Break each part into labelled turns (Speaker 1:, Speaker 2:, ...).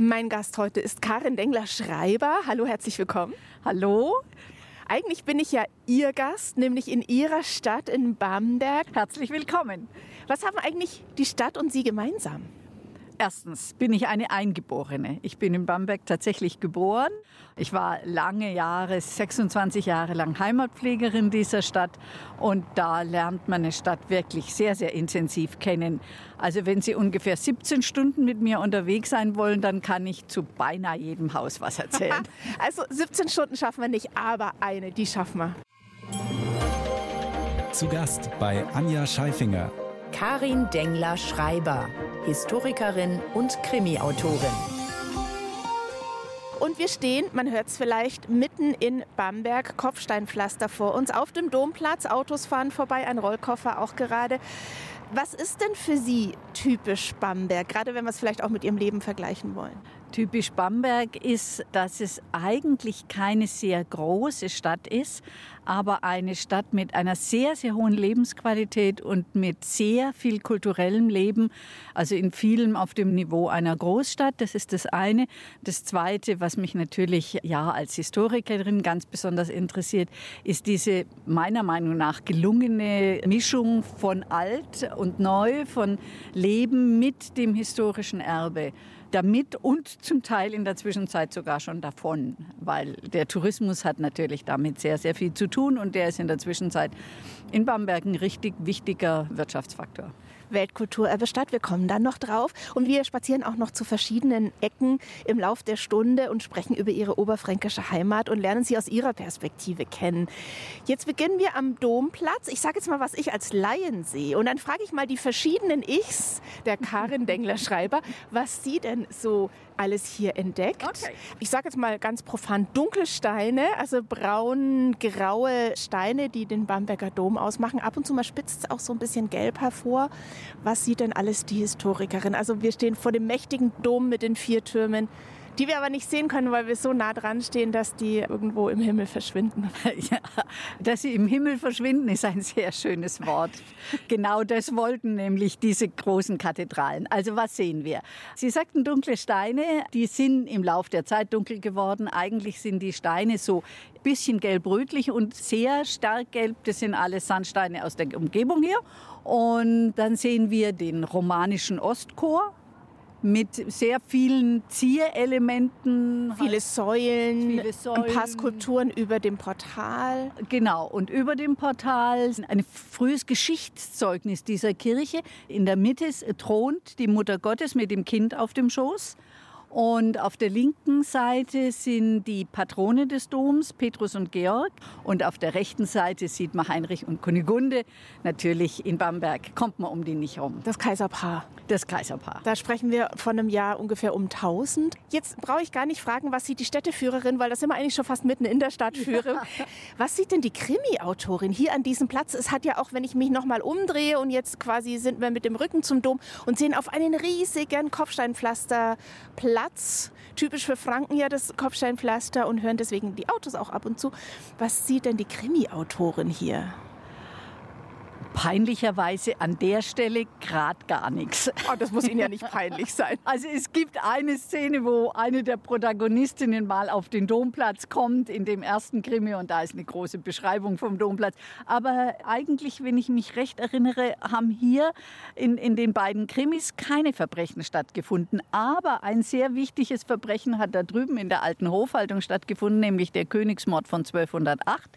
Speaker 1: Mein Gast heute ist Karin Dengler-Schreiber. Hallo, herzlich willkommen.
Speaker 2: Hallo.
Speaker 1: Eigentlich bin ich ja Ihr Gast, nämlich in Ihrer Stadt in Bamberg.
Speaker 2: Herzlich willkommen.
Speaker 1: Was haben eigentlich die Stadt und Sie gemeinsam?
Speaker 2: Erstens bin ich eine Eingeborene. Ich bin in Bamberg tatsächlich geboren. Ich war lange Jahre, 26 Jahre lang Heimatpflegerin dieser Stadt und da lernt man eine Stadt wirklich sehr, sehr intensiv kennen. Also wenn Sie ungefähr 17 Stunden mit mir unterwegs sein wollen, dann kann ich zu beinahe jedem Haus was erzählen.
Speaker 1: also 17 Stunden schaffen wir nicht, aber eine, die schaffen wir.
Speaker 3: Zu Gast bei Anja Scheifinger.
Speaker 4: Karin Dengler-Schreiber, Historikerin und Krimiautorin.
Speaker 1: Und wir stehen, man hört es vielleicht, mitten in Bamberg, Kopfsteinpflaster vor uns, auf dem Domplatz. Autos fahren vorbei, ein Rollkoffer auch gerade. Was ist denn für Sie typisch Bamberg, gerade wenn wir es vielleicht auch mit Ihrem Leben vergleichen wollen?
Speaker 2: Typisch Bamberg ist, dass es eigentlich keine sehr große Stadt ist, aber eine Stadt mit einer sehr, sehr hohen Lebensqualität und mit sehr viel kulturellem Leben, also in vielem auf dem Niveau einer Großstadt. Das ist das eine. Das zweite, was mich natürlich ja als Historikerin ganz besonders interessiert, ist diese meiner Meinung nach gelungene Mischung von alt und neu, von Leben mit dem historischen Erbe damit und zum Teil in der Zwischenzeit sogar schon davon, weil der Tourismus hat natürlich damit sehr, sehr viel zu tun und der ist in der Zwischenzeit in Bamberg ein richtig wichtiger Wirtschaftsfaktor.
Speaker 1: Weltkulturerbestadt. Wir kommen dann noch drauf. Und wir spazieren auch noch zu verschiedenen Ecken im Lauf der Stunde und sprechen über Ihre oberfränkische Heimat und lernen Sie aus Ihrer Perspektive kennen. Jetzt beginnen wir am Domplatz. Ich sage jetzt mal, was ich als Laien sehe. Und dann frage ich mal die verschiedenen Ichs der Karin Dengler-Schreiber, was sie denn so alles hier entdeckt. Okay. Ich sage jetzt mal ganz profan dunkle Steine, also braun-graue Steine, die den Bamberger Dom ausmachen. Ab und zu mal spitzt es auch so ein bisschen gelb hervor. Was sieht denn alles die Historikerin? Also wir stehen vor dem mächtigen Dom mit den vier Türmen die wir aber nicht sehen können, weil wir so nah dran stehen, dass die irgendwo im Himmel verschwinden.
Speaker 2: Ja, dass sie im Himmel verschwinden, ist ein sehr schönes Wort. genau das wollten nämlich diese großen Kathedralen. Also was sehen wir? Sie sagten dunkle Steine, die sind im Lauf der Zeit dunkel geworden. Eigentlich sind die Steine so ein bisschen gelb-rötlich und sehr stark gelb. Das sind alles Sandsteine aus der Umgebung hier. Und dann sehen wir den romanischen Ostchor mit sehr vielen Zierelementen.
Speaker 1: Viele Säulen, viele Säulen. ein paar Skulpturen über dem Portal.
Speaker 2: Genau, und über dem Portal ein frühes Geschichtszeugnis dieser Kirche. In der Mitte thront die Mutter Gottes mit dem Kind auf dem Schoß. Und auf der linken Seite sind die Patrone des Doms, Petrus und Georg. Und auf der rechten Seite sieht man Heinrich und Kunigunde. Natürlich in Bamberg kommt man um die nicht rum.
Speaker 1: Das Kaiserpaar.
Speaker 2: Das Kaiserpaar.
Speaker 1: Da sprechen wir von einem Jahr ungefähr um 1000. Jetzt brauche ich gar nicht fragen, was sieht die Städteführerin, weil das sind wir eigentlich schon fast mitten in der Stadtführung. Ja. Was sieht denn die Krimi-Autorin hier an diesem Platz? Es hat ja auch, wenn ich mich nochmal umdrehe und jetzt quasi sind wir mit dem Rücken zum Dom und sehen auf einen riesigen Kopfsteinpflasterplatz Platz. Typisch für Franken ja das Kopfsteinpflaster und hören deswegen die Autos auch ab und zu. Was sieht denn die Krimi-Autorin hier?
Speaker 2: Peinlicherweise an der Stelle gerade gar nichts.
Speaker 1: Oh, das muss Ihnen ja nicht peinlich sein.
Speaker 2: Also es gibt eine Szene, wo eine der Protagonistinnen mal auf den Domplatz kommt in dem ersten Krimi und da ist eine große Beschreibung vom Domplatz. Aber eigentlich, wenn ich mich recht erinnere, haben hier in, in den beiden Krimis keine Verbrechen stattgefunden. Aber ein sehr wichtiges Verbrechen hat da drüben in der alten Hofhaltung stattgefunden, nämlich der Königsmord von 1208.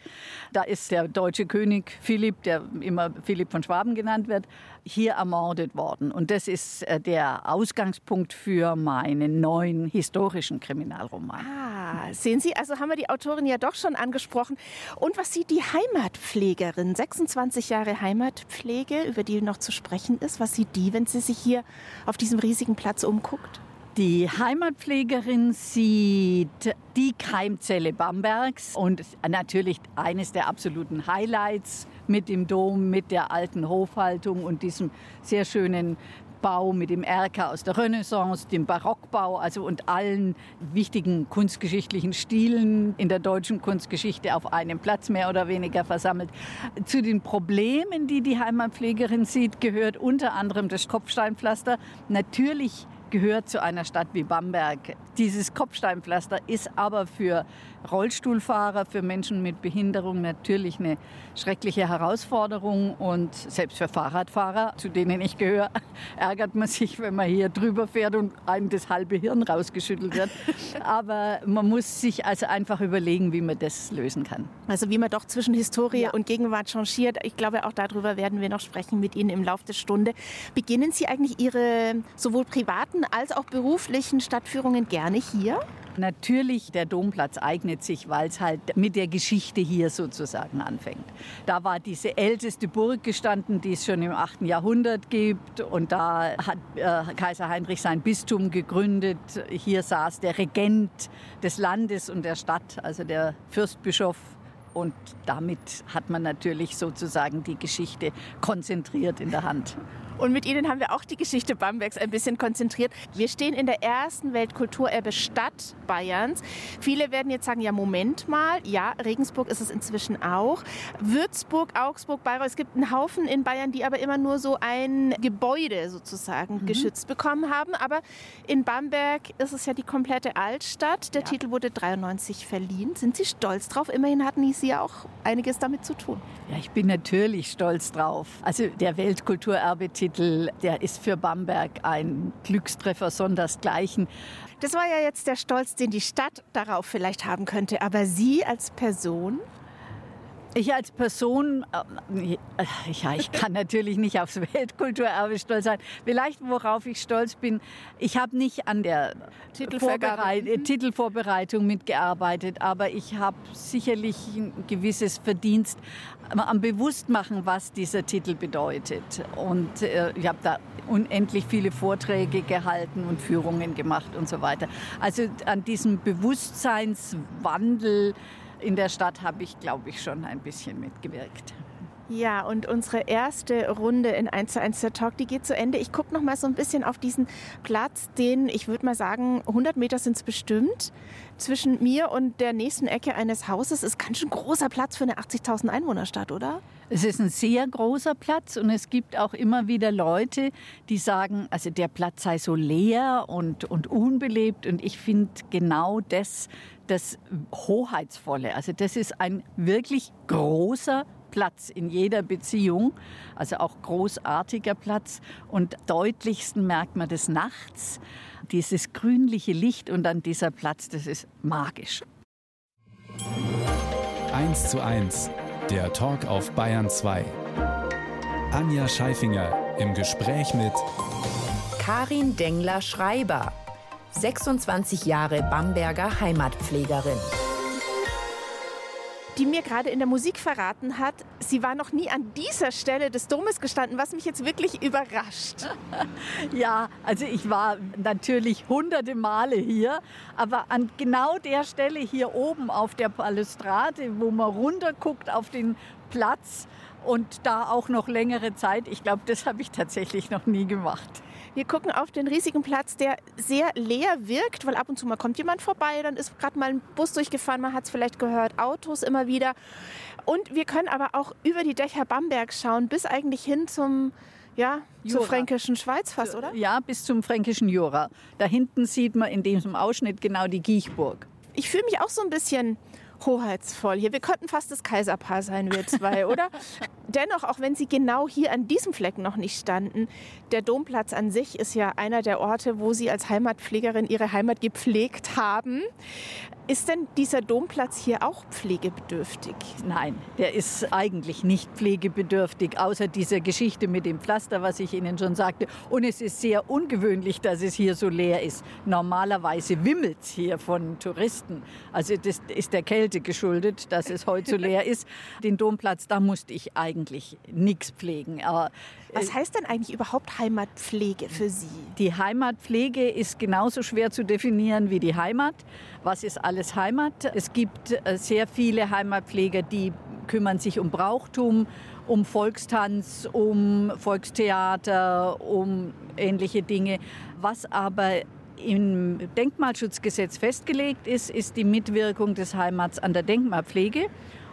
Speaker 2: Da ist der deutsche König Philipp, der immer Philipp von Schwaben genannt wird, hier ermordet worden. Und das ist äh, der Ausgangspunkt für meinen neuen historischen Kriminalroman.
Speaker 1: Ah, sehen Sie, also haben wir die Autorin ja doch schon angesprochen. Und was sieht die Heimatpflegerin, 26 Jahre Heimatpflege, über die noch zu sprechen ist, was sieht die, wenn sie sich hier auf diesem riesigen Platz umguckt?
Speaker 2: Die Heimatpflegerin sieht die Keimzelle Bambergs und natürlich eines der absoluten Highlights mit dem Dom, mit der alten Hofhaltung und diesem sehr schönen Bau mit dem Erker aus der Renaissance, dem Barockbau, also und allen wichtigen kunstgeschichtlichen Stilen in der deutschen Kunstgeschichte auf einem Platz mehr oder weniger versammelt. Zu den Problemen, die die Heimatpflegerin sieht, gehört unter anderem das Kopfsteinpflaster. Natürlich gehört zu einer Stadt wie Bamberg. Dieses Kopfsteinpflaster ist aber für Rollstuhlfahrer, für Menschen mit Behinderung natürlich eine schreckliche Herausforderung und selbst für Fahrradfahrer, zu denen ich gehöre, ärgert man sich, wenn man hier drüber fährt und einem das halbe Hirn rausgeschüttelt wird. Aber man muss sich also einfach überlegen, wie man das lösen kann.
Speaker 1: Also wie man doch zwischen Historie ja. und Gegenwart changiert. Ich glaube, auch darüber werden wir noch sprechen mit Ihnen im Laufe der Stunde. Beginnen Sie eigentlich Ihre sowohl privaten als auch beruflichen Stadtführungen gerne hier?
Speaker 2: Natürlich, der Domplatz eignet sich, weil es halt mit der Geschichte hier sozusagen anfängt. Da war diese älteste Burg gestanden, die es schon im 8. Jahrhundert gibt. Und da hat äh, Kaiser Heinrich sein Bistum gegründet. Hier saß der Regent des Landes und der Stadt, also der Fürstbischof und damit hat man natürlich sozusagen die Geschichte konzentriert in der Hand.
Speaker 1: Und mit Ihnen haben wir auch die Geschichte Bambergs ein bisschen konzentriert. Wir stehen in der ersten Weltkulturerbe Stadt Bayerns. Viele werden jetzt sagen, ja, Moment mal. Ja, Regensburg ist es inzwischen auch. Würzburg, Augsburg, Bayreuth. Es gibt einen Haufen in Bayern, die aber immer nur so ein Gebäude sozusagen mhm. geschützt bekommen haben. Aber in Bamberg ist es ja die komplette Altstadt. Der ja. Titel wurde 93 verliehen. Sind Sie stolz drauf? Immerhin hatten Sie ja auch einiges damit zu tun.
Speaker 2: Ja, ich bin natürlich stolz drauf. Also der Weltkulturerbe-Titel Titel, der ist für Bamberg ein Glückstreffer sondersgleichen.
Speaker 1: Das war ja jetzt der Stolz, den die Stadt darauf vielleicht haben könnte. Aber Sie als Person?
Speaker 2: Ich als Person, äh, ja, ich kann natürlich nicht aufs Weltkulturerbe stolz sein. Vielleicht, worauf ich stolz bin, ich habe nicht an der Titelvorbereit mhm. Titelvorbereitung mitgearbeitet, aber ich habe sicherlich ein gewisses Verdienst am Bewusstmachen, was dieser Titel bedeutet. Und äh, ich habe da unendlich viele Vorträge gehalten und Führungen gemacht und so weiter. Also an diesem Bewusstseinswandel, in der Stadt habe ich, glaube ich, schon ein bisschen mitgewirkt.
Speaker 1: Ja, und unsere erste Runde in 1 zu 1 der Talk, die geht zu Ende. Ich gucke noch mal so ein bisschen auf diesen Platz, den, ich würde mal sagen, 100 Meter sind es bestimmt, zwischen mir und der nächsten Ecke eines Hauses. Ist ganz schön großer Platz für eine 80.000 Einwohnerstadt, oder?
Speaker 2: Es ist ein sehr großer Platz und es gibt auch immer wieder Leute, die sagen, also der Platz sei so leer und, und unbelebt. Und ich finde genau das das Hoheitsvolle. Also das ist ein wirklich großer Platz in jeder Beziehung, also auch großartiger Platz. Und deutlichsten merkt man das nachts, dieses grünliche Licht und dann dieser Platz, das ist magisch.
Speaker 3: 1 zu 1, der Talk auf Bayern 2. Anja Scheifinger im Gespräch mit
Speaker 4: Karin Dengler-Schreiber, 26 Jahre Bamberger Heimatpflegerin
Speaker 1: die mir gerade in der Musik verraten hat, sie war noch nie an dieser Stelle des Domes gestanden, was mich jetzt wirklich überrascht.
Speaker 2: Ja, also ich war natürlich hunderte Male hier, aber an genau der Stelle hier oben auf der Balustrade, wo man runterguckt auf den Platz und da auch noch längere Zeit, ich glaube, das habe ich tatsächlich noch nie gemacht.
Speaker 1: Wir gucken auf den riesigen Platz, der sehr leer wirkt, weil ab und zu mal kommt jemand vorbei, dann ist gerade mal ein Bus durchgefahren, man hat es vielleicht gehört, Autos immer wieder. Und wir können aber auch über die Dächer Bambergs schauen, bis eigentlich hin zum ja, zur fränkischen Schweiz fast, oder?
Speaker 2: Ja, bis zum fränkischen Jura. Da hinten sieht man in diesem Ausschnitt genau die Giechburg.
Speaker 1: Ich fühle mich auch so ein bisschen hoheitsvoll hier. Wir könnten fast das Kaiserpaar sein, wir zwei, oder? Dennoch, auch wenn sie genau hier an diesem Fleck noch nicht standen, der Domplatz an sich ist ja einer der Orte, wo sie als Heimatpflegerin ihre Heimat gepflegt haben. Ist denn dieser Domplatz hier auch pflegebedürftig?
Speaker 2: Nein, der ist eigentlich nicht pflegebedürftig, außer dieser Geschichte mit dem Pflaster, was ich Ihnen schon sagte. Und es ist sehr ungewöhnlich, dass es hier so leer ist. Normalerweise wimmelt es hier von Touristen. Also das ist der Kälte geschuldet, dass es heute so leer ist. Den Domplatz, da musste ich eigentlich nichts pflegen. Aber
Speaker 1: was äh, heißt denn eigentlich überhaupt Heimatpflege für Sie?
Speaker 2: Die Heimatpflege ist genauso schwer zu definieren wie die Heimat. Was ist alles Heimat? Es gibt äh, sehr viele Heimatpfleger, die kümmern sich um Brauchtum, um Volkstanz, um Volkstheater, um ähnliche Dinge. Was aber im Denkmalschutzgesetz festgelegt ist, ist die Mitwirkung des Heimats an der Denkmalpflege.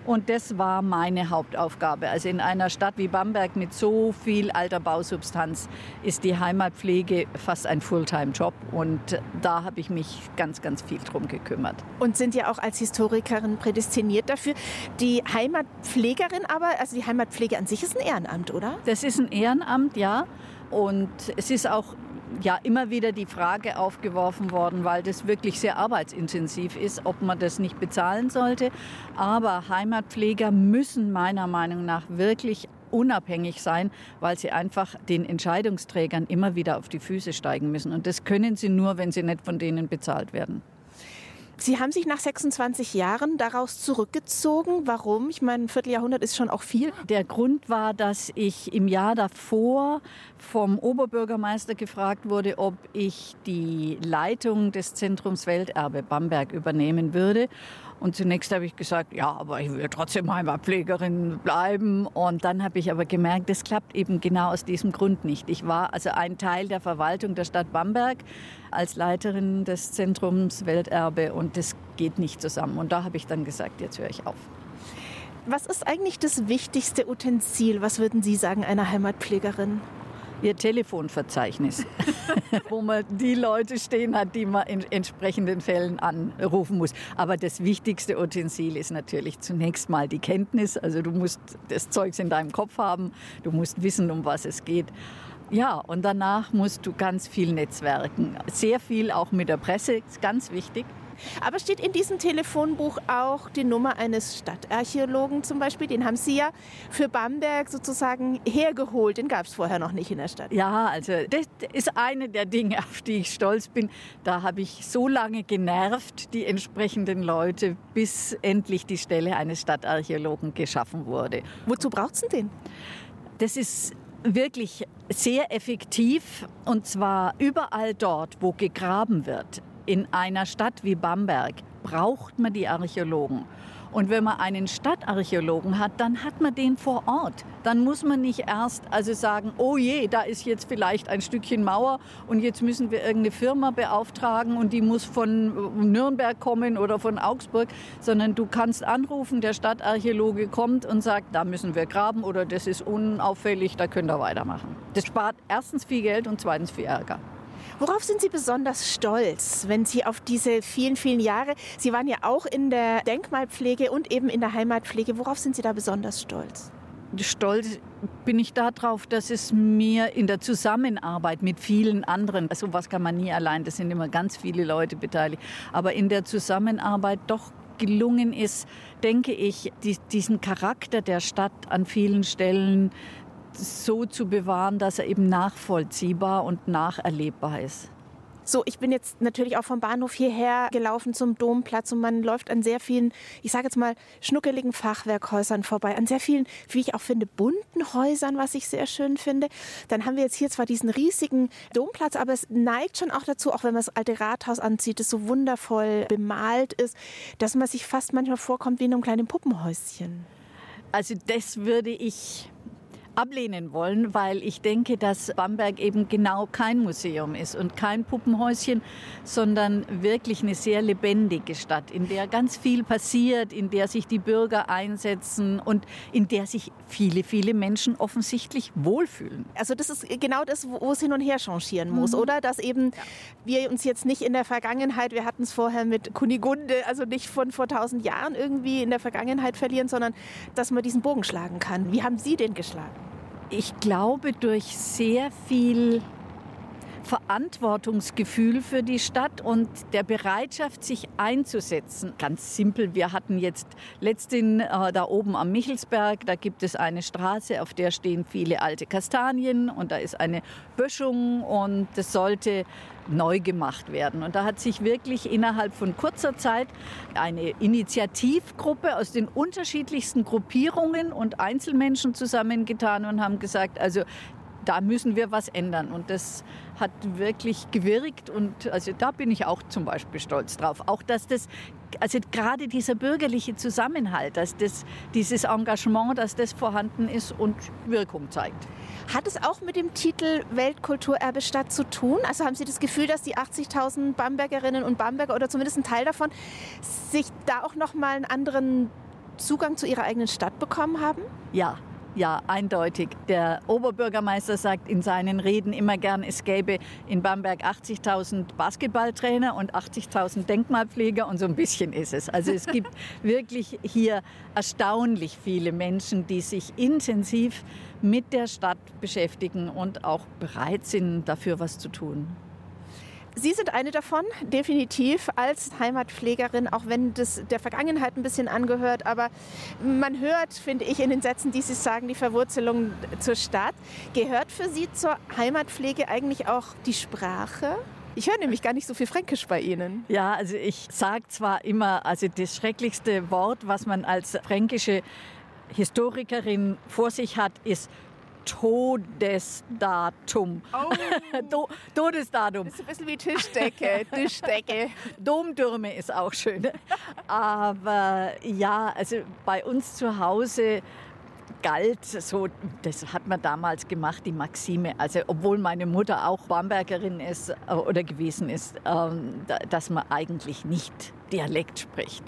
Speaker 2: Und das war meine Hauptaufgabe. Also in einer Stadt wie Bamberg mit so viel alter Bausubstanz ist die Heimatpflege fast ein Fulltime-Job. Und da habe ich mich ganz, ganz viel drum gekümmert.
Speaker 1: Und sind ja auch als Historikerin prädestiniert dafür. Die Heimatpflegerin aber, also die Heimatpflege an sich ist ein Ehrenamt, oder?
Speaker 2: Das ist ein Ehrenamt, ja. Und es ist auch ja immer wieder die Frage aufgeworfen worden, weil das wirklich sehr arbeitsintensiv ist, ob man das nicht bezahlen sollte. Aber Heimatpfleger müssen meiner Meinung nach wirklich unabhängig sein, weil sie einfach den Entscheidungsträgern immer wieder auf die Füße steigen müssen. Und das können sie nur, wenn sie nicht von denen bezahlt werden.
Speaker 1: Sie haben sich nach 26 Jahren daraus zurückgezogen. Warum? Ich meine, ein Vierteljahrhundert ist schon auch viel.
Speaker 2: Der Grund war, dass ich im Jahr davor vom Oberbürgermeister gefragt wurde, ob ich die Leitung des Zentrums Welterbe Bamberg übernehmen würde. Und zunächst habe ich gesagt, ja, aber ich will trotzdem Heimatpflegerin bleiben. Und dann habe ich aber gemerkt, das klappt eben genau aus diesem Grund nicht. Ich war also ein Teil der Verwaltung der Stadt Bamberg als Leiterin des Zentrums Welterbe und das geht nicht zusammen. Und da habe ich dann gesagt, jetzt höre ich auf.
Speaker 1: Was ist eigentlich das wichtigste Utensil, was würden Sie sagen, einer Heimatpflegerin?
Speaker 2: Ihr Telefonverzeichnis, wo man die Leute stehen hat, die man in entsprechenden Fällen anrufen muss. Aber das wichtigste Utensil ist natürlich zunächst mal die Kenntnis. Also du musst das Zeugs in deinem Kopf haben, du musst wissen, um was es geht. Ja, und danach musst du ganz viel netzwerken. Sehr viel auch mit der Presse, ist ganz wichtig.
Speaker 1: Aber steht in diesem Telefonbuch auch die Nummer eines Stadtarchäologen zum Beispiel? Den haben Sie ja für Bamberg sozusagen hergeholt. Den gab es vorher noch nicht in der Stadt.
Speaker 2: Ja, also das ist eine der Dinge, auf die ich stolz bin. Da habe ich so lange genervt, die entsprechenden Leute, bis endlich die Stelle eines Stadtarchäologen geschaffen wurde.
Speaker 1: Wozu braucht es den?
Speaker 2: Das ist wirklich sehr effektiv und zwar überall dort, wo gegraben wird in einer Stadt wie Bamberg braucht man die Archäologen. Und wenn man einen Stadtarchäologen hat, dann hat man den vor Ort. Dann muss man nicht erst also sagen, oh je, da ist jetzt vielleicht ein Stückchen Mauer und jetzt müssen wir irgendeine Firma beauftragen und die muss von Nürnberg kommen oder von Augsburg, sondern du kannst anrufen, der Stadtarchäologe kommt und sagt, da müssen wir graben oder das ist unauffällig, da könnt ihr weitermachen. Das spart erstens viel Geld und zweitens viel Ärger.
Speaker 1: Worauf sind Sie besonders stolz, wenn Sie auf diese vielen, vielen Jahre, Sie waren ja auch in der Denkmalpflege und eben in der Heimatpflege, worauf sind Sie da besonders stolz?
Speaker 2: Stolz bin ich darauf, dass es mir in der Zusammenarbeit mit vielen anderen, also was kann man nie allein, das sind immer ganz viele Leute beteiligt, aber in der Zusammenarbeit doch gelungen ist, denke ich, diesen Charakter der Stadt an vielen Stellen so zu bewahren, dass er eben nachvollziehbar und nacherlebbar ist.
Speaker 1: So, ich bin jetzt natürlich auch vom Bahnhof hierher gelaufen zum Domplatz und man läuft an sehr vielen, ich sage jetzt mal, schnuckeligen Fachwerkhäusern vorbei, an sehr vielen, wie ich auch finde, bunten Häusern, was ich sehr schön finde. Dann haben wir jetzt hier zwar diesen riesigen Domplatz, aber es neigt schon auch dazu, auch wenn man das alte Rathaus anzieht, das so wundervoll bemalt ist, dass man sich fast manchmal vorkommt wie in einem kleinen Puppenhäuschen.
Speaker 2: Also das würde ich ablehnen wollen, weil ich denke, dass Bamberg eben genau kein Museum ist und kein Puppenhäuschen, sondern wirklich eine sehr lebendige Stadt, in der ganz viel passiert, in der sich die Bürger einsetzen und in der sich viele, viele Menschen offensichtlich wohlfühlen.
Speaker 1: Also das ist genau das, wo es hin und her changieren muss, mhm. oder? Dass eben ja. wir uns jetzt nicht in der Vergangenheit, wir hatten es vorher mit Kunigunde, also nicht von vor tausend Jahren irgendwie in der Vergangenheit verlieren, sondern dass man diesen Bogen schlagen kann. Wie haben Sie den geschlagen?
Speaker 2: Ich glaube, durch sehr viel Verantwortungsgefühl für die Stadt und der Bereitschaft, sich einzusetzen. Ganz simpel, wir hatten jetzt letztens äh, da oben am Michelsberg, da gibt es eine Straße, auf der stehen viele alte Kastanien und da ist eine Böschung und das sollte neu gemacht werden. Und da hat sich wirklich innerhalb von kurzer Zeit eine Initiativgruppe aus den unterschiedlichsten Gruppierungen und Einzelmenschen zusammengetan und haben gesagt, also da müssen wir was ändern. Und das hat wirklich gewirkt und also da bin ich auch zum Beispiel stolz drauf. Auch dass das, also gerade dieser bürgerliche Zusammenhalt, dass das, dieses Engagement, dass das vorhanden ist und Wirkung zeigt.
Speaker 1: Hat es auch mit dem Titel Weltkulturerbe Stadt zu tun? Also haben Sie das Gefühl, dass die 80.000 Bambergerinnen und Bamberger oder zumindest ein Teil davon sich da auch noch mal einen anderen Zugang zu Ihrer eigenen Stadt bekommen haben?
Speaker 2: Ja, ja, eindeutig. Der Oberbürgermeister sagt in seinen Reden immer gern, es gäbe in Bamberg 80.000 Basketballtrainer und 80.000 Denkmalpfleger und so ein bisschen ist es. Also es gibt wirklich hier erstaunlich viele Menschen, die sich intensiv mit der Stadt beschäftigen und auch bereit sind, dafür was zu tun.
Speaker 1: Sie sind eine davon, definitiv als Heimatpflegerin, auch wenn das der Vergangenheit ein bisschen angehört. Aber man hört, finde ich, in den Sätzen, die Sie sagen, die Verwurzelung zur Stadt. Gehört für Sie zur Heimatpflege eigentlich auch die Sprache? Ich höre nämlich gar nicht so viel Fränkisch bei Ihnen.
Speaker 2: Ja, also ich sage zwar immer, also das schrecklichste Wort, was man als fränkische Historikerin vor sich hat, ist Todesdatum.
Speaker 1: Oh.
Speaker 2: Do Todesdatum.
Speaker 1: Das ist ein bisschen wie Tischdecke, Tischdecke.
Speaker 2: Domtürme ist auch schön. Aber ja, also bei uns zu Hause galt so, das hat man damals gemacht, die Maxime, also obwohl meine Mutter auch Bambergerin ist äh, oder gewesen ist, ähm, dass man eigentlich nicht Dialekt spricht.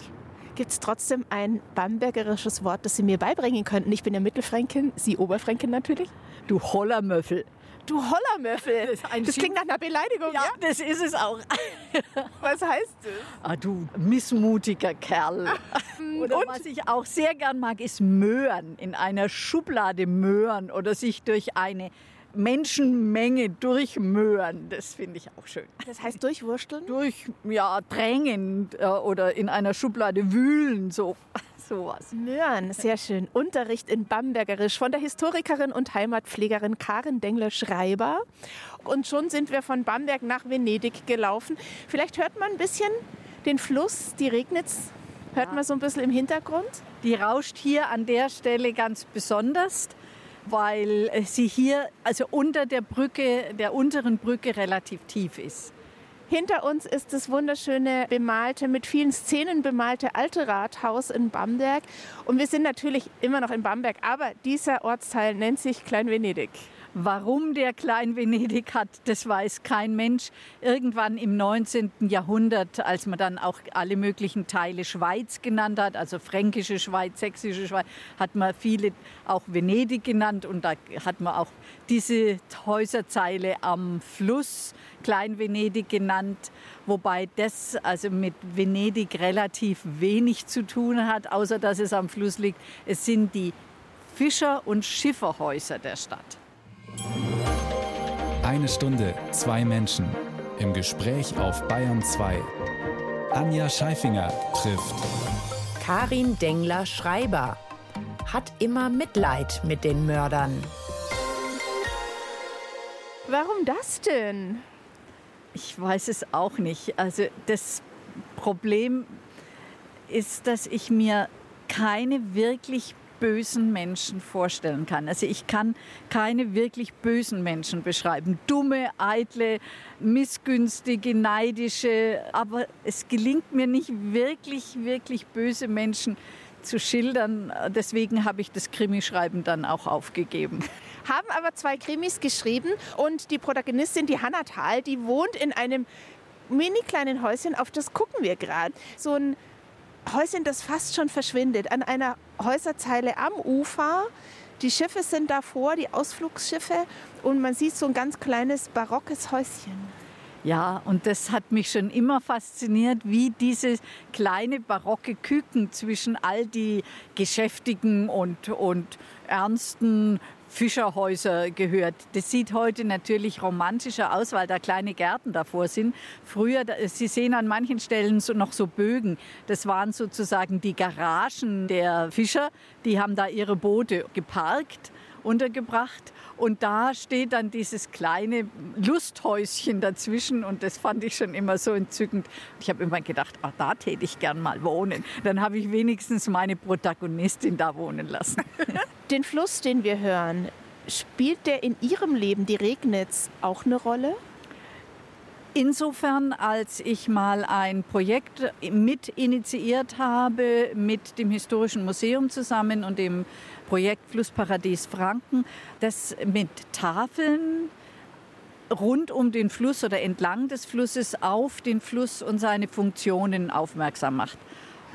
Speaker 1: Gibt es trotzdem ein bambergerisches Wort, das Sie mir beibringen könnten? Ich bin ja Mittelfränkin, Sie Oberfränkin natürlich.
Speaker 2: Du Hollermöffel.
Speaker 1: Du Hollermöffel.
Speaker 2: Das,
Speaker 1: das klingt nach einer Beleidigung,
Speaker 2: ja,
Speaker 1: ja?
Speaker 2: das ist es auch.
Speaker 1: Was heißt das?
Speaker 2: Ah, du missmutiger Kerl. Oder
Speaker 1: Und?
Speaker 2: was ich auch sehr gern mag, ist Möhren. In einer Schublade Möhren oder sich durch eine Menschenmenge durchmöhren. Das finde ich auch schön.
Speaker 1: Das heißt durchwursteln?
Speaker 2: Durch, ja, drängen äh, oder in einer Schublade wühlen, so sowas.
Speaker 1: Möhren, sehr schön. Unterricht in Bambergerisch von der Historikerin und Heimatpflegerin Karin Dengler-Schreiber. Und schon sind wir von Bamberg nach Venedig gelaufen. Vielleicht hört man ein bisschen den Fluss, die Regnitz, hört man so ein bisschen im Hintergrund.
Speaker 2: Die rauscht hier an der Stelle ganz besonders, weil sie hier, also unter der Brücke, der unteren Brücke relativ tief ist.
Speaker 1: Hinter uns ist das wunderschöne bemalte, mit vielen Szenen bemalte alte Rathaus in Bamberg. Und wir sind natürlich immer noch in Bamberg, aber dieser Ortsteil nennt sich Klein Venedig.
Speaker 2: Warum der Klein Venedig hat, das weiß kein Mensch. Irgendwann im 19. Jahrhundert, als man dann auch alle möglichen Teile Schweiz genannt hat, also fränkische Schweiz, sächsische Schweiz, hat man viele auch Venedig genannt und da hat man auch diese Häuserzeile am Fluss Klein Venedig genannt, wobei das also mit Venedig relativ wenig zu tun hat, außer dass es am Fluss liegt. Es sind die Fischer- und Schifferhäuser der Stadt.
Speaker 3: Eine Stunde, zwei Menschen. Im Gespräch auf Bayern 2. Anja Scheifinger trifft
Speaker 4: Karin Dengler-Schreiber hat immer Mitleid mit den Mördern.
Speaker 1: Warum das denn?
Speaker 2: Ich weiß es auch nicht. Also das Problem ist, dass ich mir keine wirklich bösen Menschen vorstellen kann. Also ich kann keine wirklich bösen Menschen beschreiben. Dumme, eitle, missgünstige, neidische. Aber es gelingt mir nicht wirklich, wirklich böse Menschen zu schildern. Deswegen habe ich das Krimischreiben dann auch aufgegeben.
Speaker 1: Haben aber zwei Krimis geschrieben und die Protagonistin, die Hannah Thal, die wohnt in einem mini kleinen Häuschen, auf das gucken wir gerade. So ein Häuschen, das fast schon verschwindet, an einer Häuserzeile am Ufer. Die Schiffe sind davor, die Ausflugsschiffe, und man sieht so ein ganz kleines barockes Häuschen.
Speaker 2: Ja, und das hat mich schon immer fasziniert, wie diese kleine barocke Küken zwischen all die geschäftigen und, und ernsten Fischerhäuser gehört. Das sieht heute natürlich romantischer aus, weil da kleine Gärten davor sind. Früher, Sie sehen an manchen Stellen so noch so Bögen. Das waren sozusagen die Garagen der Fischer. Die haben da ihre Boote geparkt untergebracht. Und da steht dann dieses kleine Lusthäuschen dazwischen und das fand ich schon immer so entzückend. Ich habe immer gedacht, ach, da täte ich gern mal wohnen. Dann habe ich wenigstens meine Protagonistin da wohnen lassen.
Speaker 1: Den Fluss, den wir hören, spielt der in Ihrem Leben, die Regnitz, auch eine Rolle?
Speaker 2: Insofern, als ich mal ein Projekt mit initiiert habe mit dem Historischen Museum zusammen und dem Projekt Flussparadies Franken, das mit Tafeln rund um den Fluss oder entlang des Flusses auf den Fluss und seine Funktionen aufmerksam macht.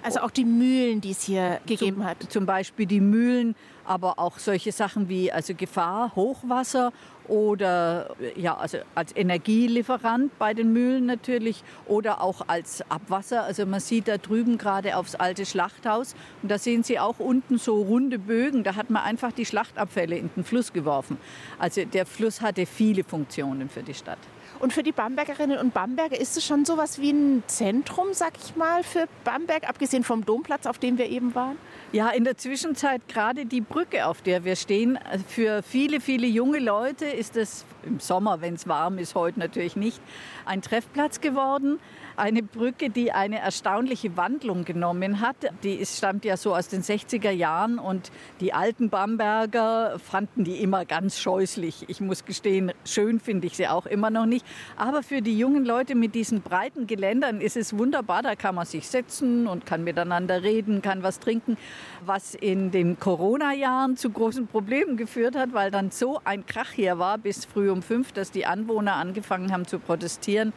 Speaker 1: Also auch die Mühlen, die es hier gegeben
Speaker 2: zum,
Speaker 1: hat.
Speaker 2: Zum Beispiel die Mühlen, aber auch solche Sachen wie also Gefahr, Hochwasser oder ja, also als Energielieferant bei den Mühlen natürlich oder auch als Abwasser. Also man sieht da drüben gerade aufs alte Schlachthaus und da sehen Sie auch unten so runde Bögen. Da hat man einfach die Schlachtabfälle in den Fluss geworfen. Also der Fluss hatte viele Funktionen für die Stadt.
Speaker 1: Und für die Bambergerinnen und Bamberger ist es schon so was wie ein Zentrum, sag ich mal, für Bamberg, abgesehen vom Domplatz, auf dem wir eben waren?
Speaker 2: Ja, in der Zwischenzeit gerade die Brücke, auf der wir stehen. Für viele, viele junge Leute ist es im Sommer, wenn es warm ist, heute natürlich nicht, ein Treffplatz geworden. Eine Brücke, die eine erstaunliche Wandlung genommen hat. Die ist, stammt ja so aus den 60er Jahren und die alten Bamberger fanden die immer ganz scheußlich. Ich muss gestehen, schön finde ich sie auch immer noch nicht. Aber für die jungen Leute mit diesen breiten Geländern ist es wunderbar. Da kann man sich setzen und kann miteinander reden, kann was trinken. Was in den Corona-Jahren zu großen Problemen geführt hat, weil dann so ein Krach hier war bis früh um fünf, dass die Anwohner angefangen haben zu protestieren.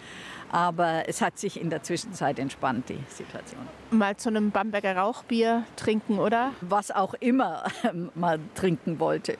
Speaker 2: Aber es hat sich in der Zwischenzeit entspannt, die Situation.
Speaker 1: Mal zu einem Bamberger Rauchbier trinken, oder?
Speaker 2: Was auch immer mal trinken wollte.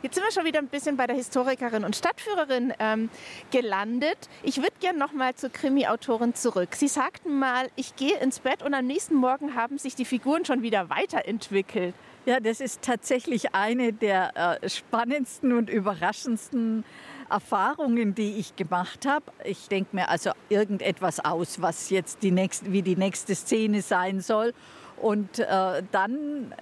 Speaker 1: Jetzt sind wir schon wieder ein bisschen bei der Historikerin und Stadtführerin ähm, gelandet. Ich würde gerne noch mal zur Krimi-Autorin zurück. Sie sagten mal, ich gehe ins Bett und am nächsten Morgen haben sich die Figuren schon wieder weiterentwickelt.
Speaker 2: Ja, das ist tatsächlich eine der äh, spannendsten und überraschendsten Erfahrungen, die ich gemacht habe. Ich denke mir also irgendetwas aus, was jetzt die nächste, wie die nächste Szene sein soll. Und äh, dann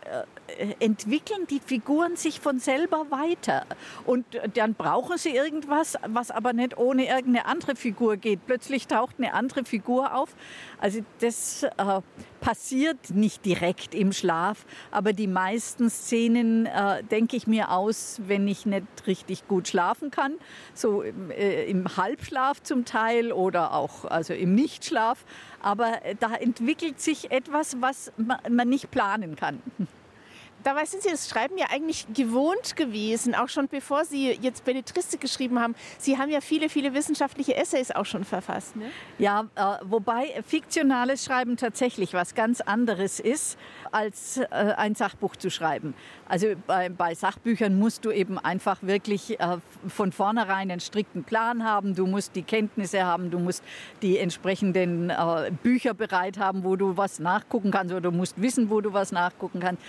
Speaker 2: äh, entwickeln die Figuren sich von selber weiter. Und dann brauchen sie irgendwas, was aber nicht ohne irgendeine andere Figur geht. Plötzlich taucht eine andere Figur auf. Also das äh, passiert nicht direkt im Schlaf, aber die meisten Szenen äh, denke ich mir aus, wenn ich nicht richtig gut schlafen kann, so im, äh, im Halbschlaf zum Teil oder auch also im Nichtschlaf. Aber äh, da entwickelt sich etwas, was man, man nicht planen kann.
Speaker 1: Dabei sind Sie das Schreiben ja eigentlich gewohnt gewesen, auch schon bevor Sie jetzt Belletristik geschrieben haben. Sie haben ja viele, viele wissenschaftliche Essays auch schon verfasst. Ne?
Speaker 2: Ja, äh, wobei fiktionales Schreiben tatsächlich was ganz anderes ist, als äh, ein Sachbuch zu schreiben. Also bei, bei, Sachbüchern musst du eben einfach wirklich äh, von vornherein einen strikten Plan haben. Du musst die Kenntnisse haben, du musst die entsprechenden äh, Bücher bereit haben, wo du was nachgucken kannst oder du musst wissen, wo du was nachgucken kannst.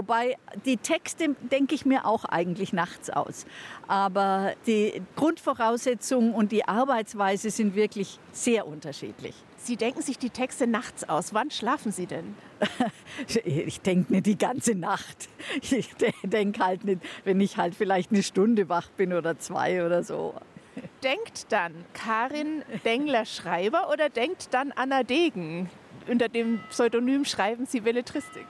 Speaker 2: Wobei die Texte denke ich mir auch eigentlich nachts aus. Aber die Grundvoraussetzungen und die Arbeitsweise sind wirklich sehr unterschiedlich.
Speaker 1: Sie denken sich die Texte nachts aus. Wann schlafen Sie denn?
Speaker 2: Ich denke nicht die ganze Nacht. Ich denke halt nicht, wenn ich halt vielleicht eine Stunde wach bin oder zwei oder so.
Speaker 1: Denkt dann Karin Dengler-Schreiber oder denkt dann Anna Degen? Unter dem Pseudonym schreiben Sie Belletristik.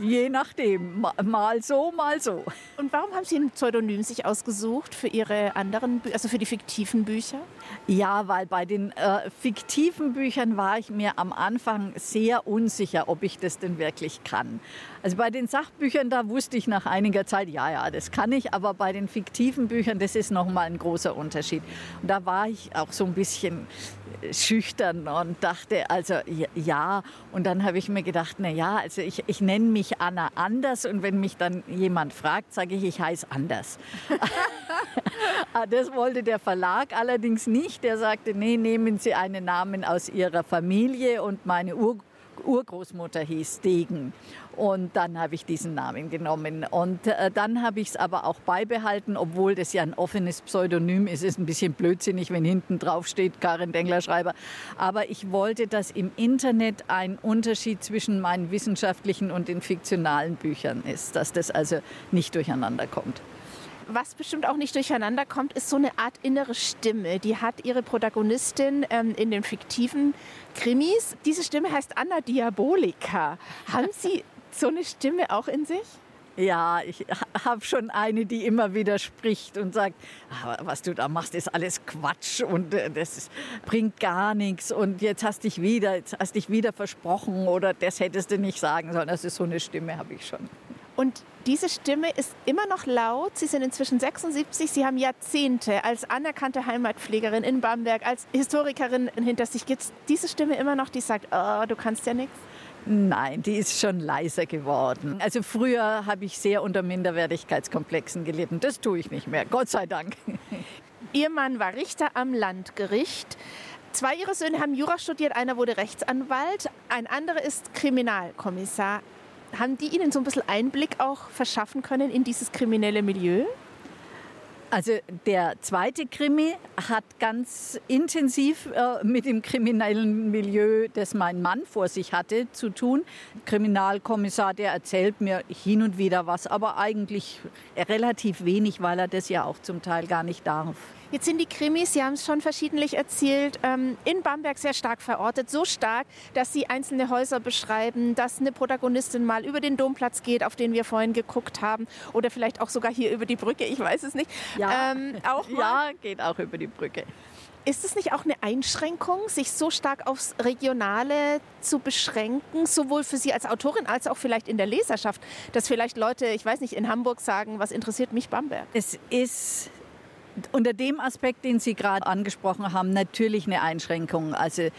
Speaker 2: Je nachdem, mal so, mal so.
Speaker 1: Und warum haben Sie ein Pseudonym sich ausgesucht für Ihre anderen, also für die fiktiven Bücher?
Speaker 2: Ja, weil bei den äh, fiktiven Büchern war ich mir am Anfang sehr unsicher, ob ich das denn wirklich kann. Also bei den Sachbüchern, da wusste ich nach einiger Zeit, ja, ja, das kann ich, aber bei den fiktiven Büchern, das ist nochmal ein großer Unterschied. Und da war ich auch so ein bisschen schüchtern und dachte, also ja, und dann habe ich mir gedacht, na ja, also ich, ich nenne mich Anna Anders und wenn mich dann jemand fragt, sage ich, ich heiße Anders. Ah, das wollte der Verlag allerdings nicht. Der sagte, nee, nehmen Sie einen Namen aus Ihrer Familie und meine Ur Urgroßmutter hieß Degen. Und dann habe ich diesen Namen genommen. Und äh, dann habe ich es aber auch beibehalten, obwohl das ja ein offenes Pseudonym ist. Es ist ein bisschen blödsinnig, wenn hinten drauf steht Karin Dengler-Schreiber. Aber ich wollte, dass im Internet ein Unterschied zwischen meinen wissenschaftlichen und den fiktionalen Büchern ist. Dass das also nicht durcheinander kommt
Speaker 1: was bestimmt auch nicht durcheinander kommt, ist so eine Art innere Stimme. Die hat ihre Protagonistin ähm, in den fiktiven Krimis. Diese Stimme heißt Anna Diabolica. Haben Sie so eine Stimme auch in sich?
Speaker 2: Ja, ich habe schon eine, die immer wieder spricht und sagt, was du da machst, ist alles Quatsch und äh, das bringt gar nichts und jetzt hast dich wieder, jetzt hast dich wieder versprochen oder das hättest du nicht sagen sollen. Das ist so eine Stimme, habe ich schon.
Speaker 1: Und diese Stimme ist immer noch laut. Sie sind inzwischen 76. Sie haben Jahrzehnte als anerkannte Heimatpflegerin in Bamberg, als Historikerin hinter sich. Gibt es diese Stimme immer noch, die sagt, oh, du kannst ja nichts?
Speaker 2: Nein, die ist schon leiser geworden. Also früher habe ich sehr unter Minderwertigkeitskomplexen gelitten. Das tue ich nicht mehr, Gott sei Dank.
Speaker 1: Ihr Mann war Richter am Landgericht. Zwei ihrer Söhne haben Jura studiert, einer wurde Rechtsanwalt, ein anderer ist Kriminalkommissar. Haben die Ihnen so ein bisschen Einblick auch verschaffen können in dieses kriminelle Milieu?
Speaker 2: Also der zweite Krimi hat ganz intensiv äh, mit dem kriminellen Milieu, das mein Mann vor sich hatte, zu tun. Kriminalkommissar, der erzählt mir hin und wieder was, aber eigentlich relativ wenig, weil er das ja auch zum Teil gar nicht darf.
Speaker 1: Jetzt sind die Krimis, Sie haben es schon verschiedentlich erzählt, ähm, in Bamberg sehr stark verortet. So stark, dass Sie einzelne Häuser beschreiben, dass eine Protagonistin mal über den Domplatz geht, auf den wir vorhin geguckt haben. Oder vielleicht auch sogar hier über die Brücke, ich weiß es nicht.
Speaker 2: Ja, ähm, auch ja geht auch über die Brücke.
Speaker 1: Ist es nicht auch eine Einschränkung, sich so stark aufs Regionale zu beschränken, sowohl für Sie als Autorin als auch vielleicht in der Leserschaft, dass vielleicht Leute, ich weiß nicht, in Hamburg sagen, was interessiert mich Bamberg?
Speaker 2: Es ist unter dem Aspekt, den Sie gerade angesprochen haben, natürlich eine Einschränkung. Also äh,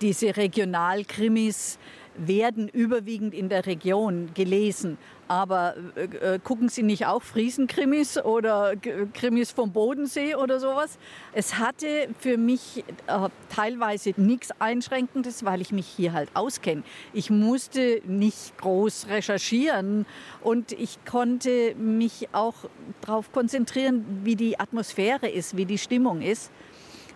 Speaker 2: diese Regionalkrimis werden überwiegend in der Region gelesen. Aber äh, äh, gucken Sie nicht auch Friesenkrimis oder Krimis vom Bodensee oder sowas? Es hatte für mich äh, teilweise nichts Einschränkendes, weil ich mich hier halt auskenne. Ich musste nicht groß recherchieren und ich konnte mich auch darauf konzentrieren, wie die Atmosphäre ist, wie die Stimmung ist.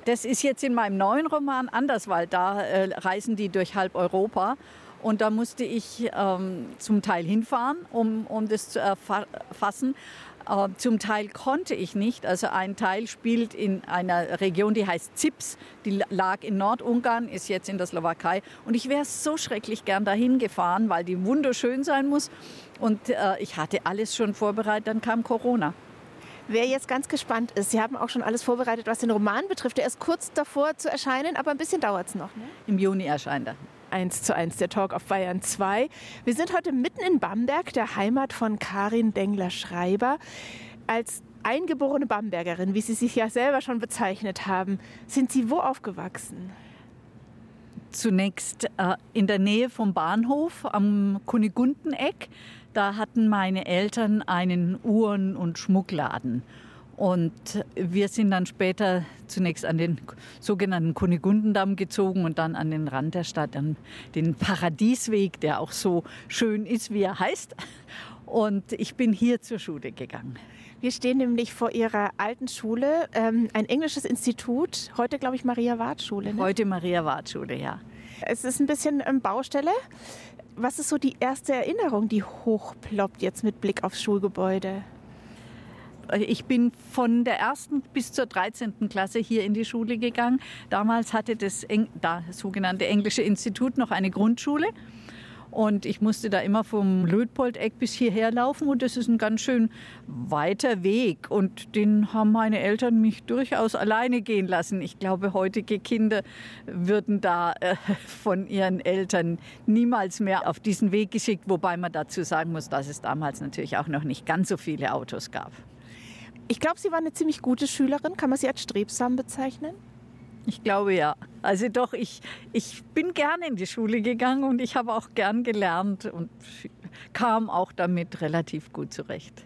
Speaker 2: Das ist jetzt in meinem neuen Roman anders, weil da äh, reisen die durch halb Europa. Und da musste ich ähm, zum Teil hinfahren, um, um das zu erfassen. Äh, zum Teil konnte ich nicht. Also ein Teil spielt in einer Region, die heißt Zips. Die lag in Nordungarn, ist jetzt in der Slowakei. Und ich wäre so schrecklich gern dahin gefahren, weil die wunderschön sein muss. Und äh, ich hatte alles schon vorbereitet, dann kam Corona.
Speaker 1: Wer jetzt ganz gespannt ist, Sie haben auch schon alles vorbereitet, was den Roman betrifft. Der ist kurz davor zu erscheinen, aber ein bisschen dauert es noch. Ne?
Speaker 2: Im Juni erscheint er.
Speaker 1: 1 zu 1 der Talk auf Bayern 2. Wir sind heute mitten in Bamberg, der Heimat von Karin Dengler-Schreiber. Als eingeborene Bambergerin, wie Sie sich ja selber schon bezeichnet haben, sind Sie wo aufgewachsen?
Speaker 2: Zunächst äh, in der Nähe vom Bahnhof am Kunigundeneck. Da hatten meine Eltern einen Uhren- und Schmuckladen. Und wir sind dann später zunächst an den sogenannten Kunigundendamm gezogen und dann an den Rand der Stadt, an den Paradiesweg, der auch so schön ist, wie er heißt. Und ich bin hier zur Schule gegangen.
Speaker 1: Wir stehen nämlich vor Ihrer alten Schule, ähm, ein englisches Institut, heute glaube ich Maria Ward Schule.
Speaker 2: Ne? Heute Maria Ward Schule, ja.
Speaker 1: Es ist ein bisschen ähm, Baustelle. Was ist so die erste Erinnerung, die hochploppt jetzt mit Blick aufs Schulgebäude?
Speaker 2: Ich bin von der ersten bis zur 13. Klasse hier in die Schule gegangen. Damals hatte das, Eng das sogenannte Englische Institut noch eine Grundschule. Und ich musste da immer vom Lötpoldeck bis hierher laufen und das ist ein ganz schön weiter Weg. Und den haben meine Eltern mich durchaus alleine gehen lassen. Ich glaube, heutige Kinder würden da äh, von ihren Eltern niemals mehr auf diesen Weg geschickt, wobei man dazu sagen muss, dass es damals natürlich auch noch nicht ganz so viele Autos gab.
Speaker 1: Ich glaube, Sie war eine ziemlich gute Schülerin. Kann man Sie als strebsam bezeichnen?
Speaker 2: Ich glaube ja. Also doch, ich, ich bin gerne in die Schule gegangen und ich habe auch gern gelernt und kam auch damit relativ gut zurecht.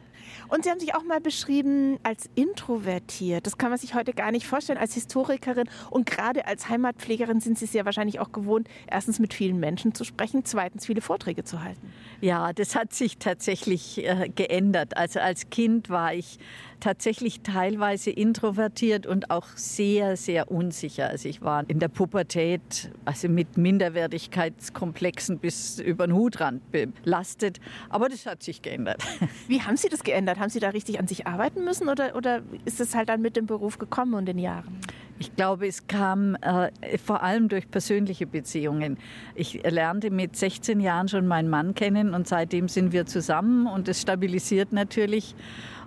Speaker 1: Und Sie haben sich auch mal beschrieben als introvertiert. Das kann man sich heute gar nicht vorstellen als Historikerin. Und gerade als Heimatpflegerin sind Sie es ja wahrscheinlich auch gewohnt, erstens mit vielen Menschen zu sprechen, zweitens viele Vorträge zu halten.
Speaker 2: Ja, das hat sich tatsächlich äh, geändert. Also als Kind war ich tatsächlich teilweise introvertiert und auch sehr, sehr unsicher. Also ich war in der Pubertät, also mit Minderwertigkeitskomplexen bis über den Hutrand belastet. Aber das hat sich geändert.
Speaker 1: Wie haben Sie das geändert? Haben Sie da richtig an sich arbeiten müssen oder, oder ist es halt dann mit dem Beruf gekommen und den Jahren?
Speaker 2: Ich glaube, es kam äh, vor allem durch persönliche Beziehungen. Ich lernte mit 16 Jahren schon meinen Mann kennen und seitdem sind wir zusammen und es stabilisiert natürlich.